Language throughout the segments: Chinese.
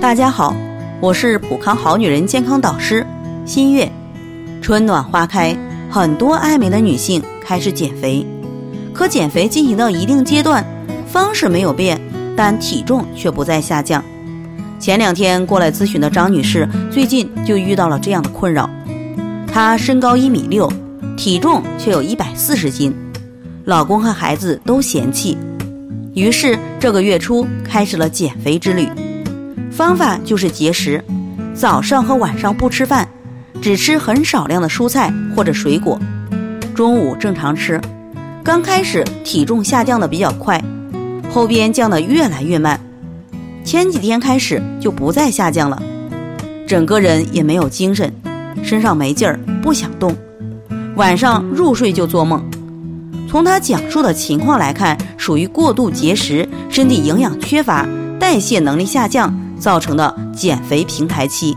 大家好，我是普康好女人健康导师新月。春暖花开，很多爱美的女性开始减肥，可减肥进行到一定阶段，方式没有变，但体重却不再下降。前两天过来咨询的张女士，最近就遇到了这样的困扰。她身高一米六，体重却有一百四十斤，老公和孩子都嫌弃，于是这个月初开始了减肥之旅。方法就是节食，早上和晚上不吃饭，只吃很少量的蔬菜或者水果，中午正常吃。刚开始体重下降的比较快，后边降得越来越慢。前几天开始就不再下降了，整个人也没有精神，身上没劲儿，不想动，晚上入睡就做梦。从他讲述的情况来看，属于过度节食，身体营养缺乏，代谢能力下降。造成的减肥平台期，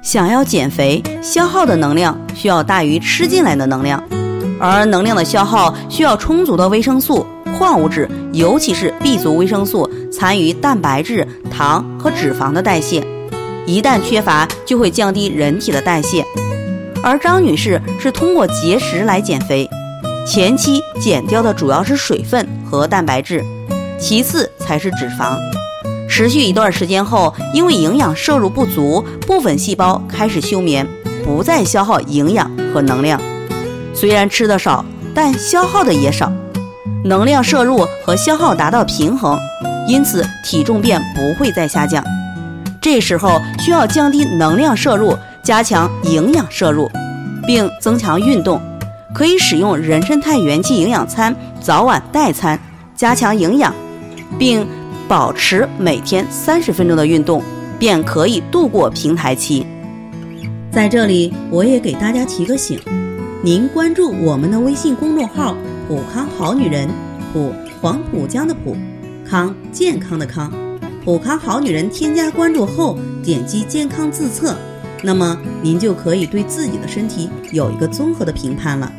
想要减肥，消耗的能量需要大于吃进来的能量，而能量的消耗需要充足的维生素、矿物质，尤其是 B 族维生素参与蛋白质、糖和脂肪的代谢，一旦缺乏，就会降低人体的代谢。而张女士是通过节食来减肥，前期减掉的主要是水分和蛋白质，其次才是脂肪。持续一段时间后，因为营养摄入不足，部分细胞开始休眠，不再消耗营养和能量。虽然吃的少，但消耗的也少，能量摄入和消耗达到平衡，因此体重便不会再下降。这时候需要降低能量摄入，加强营养摄入，并增强运动。可以使用人参肽元气营养餐，早晚代餐，加强营养，并。保持每天三十分钟的运动，便可以度过平台期。在这里，我也给大家提个醒：您关注我们的微信公众号“普康好女人”，普黄浦江的普，康健康的康，普康好女人。添加关注后，点击健康自测，那么您就可以对自己的身体有一个综合的评判了。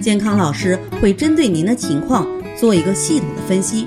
健康老师会针对您的情况做一个系统的分析。